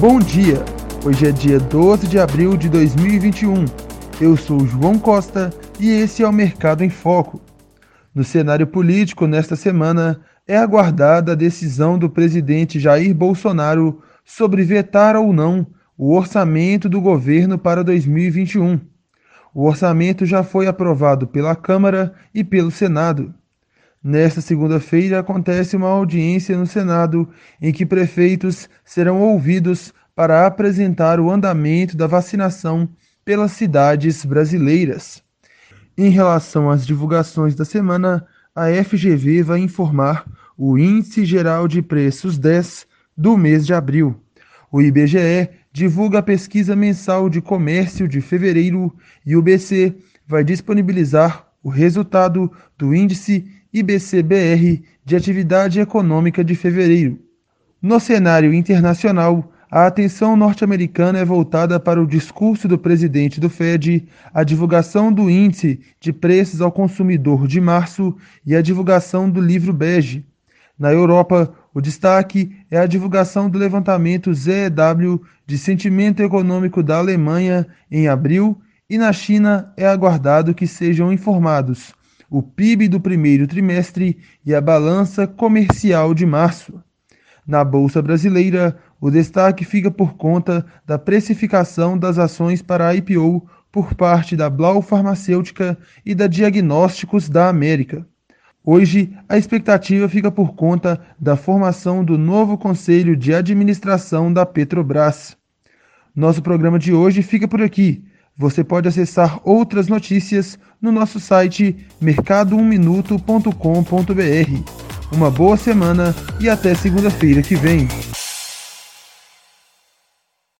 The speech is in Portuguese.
Bom dia! Hoje é dia 12 de abril de 2021. Eu sou João Costa e esse é o Mercado em Foco. No cenário político, nesta semana, é aguardada a decisão do presidente Jair Bolsonaro sobre vetar ou não o orçamento do governo para 2021. O orçamento já foi aprovado pela Câmara e pelo Senado. Nesta segunda-feira acontece uma audiência no Senado em que prefeitos serão ouvidos para apresentar o andamento da vacinação pelas cidades brasileiras. Em relação às divulgações da semana, a FGV vai informar o Índice Geral de Preços 10 do mês de abril. O IBGE divulga a pesquisa mensal de comércio de fevereiro e o BC vai disponibilizar o resultado do índice IBCBR de atividade econômica de fevereiro. No cenário internacional, a atenção norte-americana é voltada para o discurso do presidente do Fed, a divulgação do índice de preços ao consumidor de março e a divulgação do livro bege. Na Europa, o destaque é a divulgação do levantamento ZEW de sentimento econômico da Alemanha em abril e na China é aguardado que sejam informados o PIB do primeiro trimestre e a balança comercial de março. Na Bolsa Brasileira, o destaque fica por conta da precificação das ações para a IPO por parte da Blau Farmacêutica e da Diagnósticos da América. Hoje, a expectativa fica por conta da formação do novo Conselho de Administração da Petrobras. Nosso programa de hoje fica por aqui. Você pode acessar outras notícias no nosso site mercado1minuto.com.br. Uma boa semana e até segunda-feira que vem.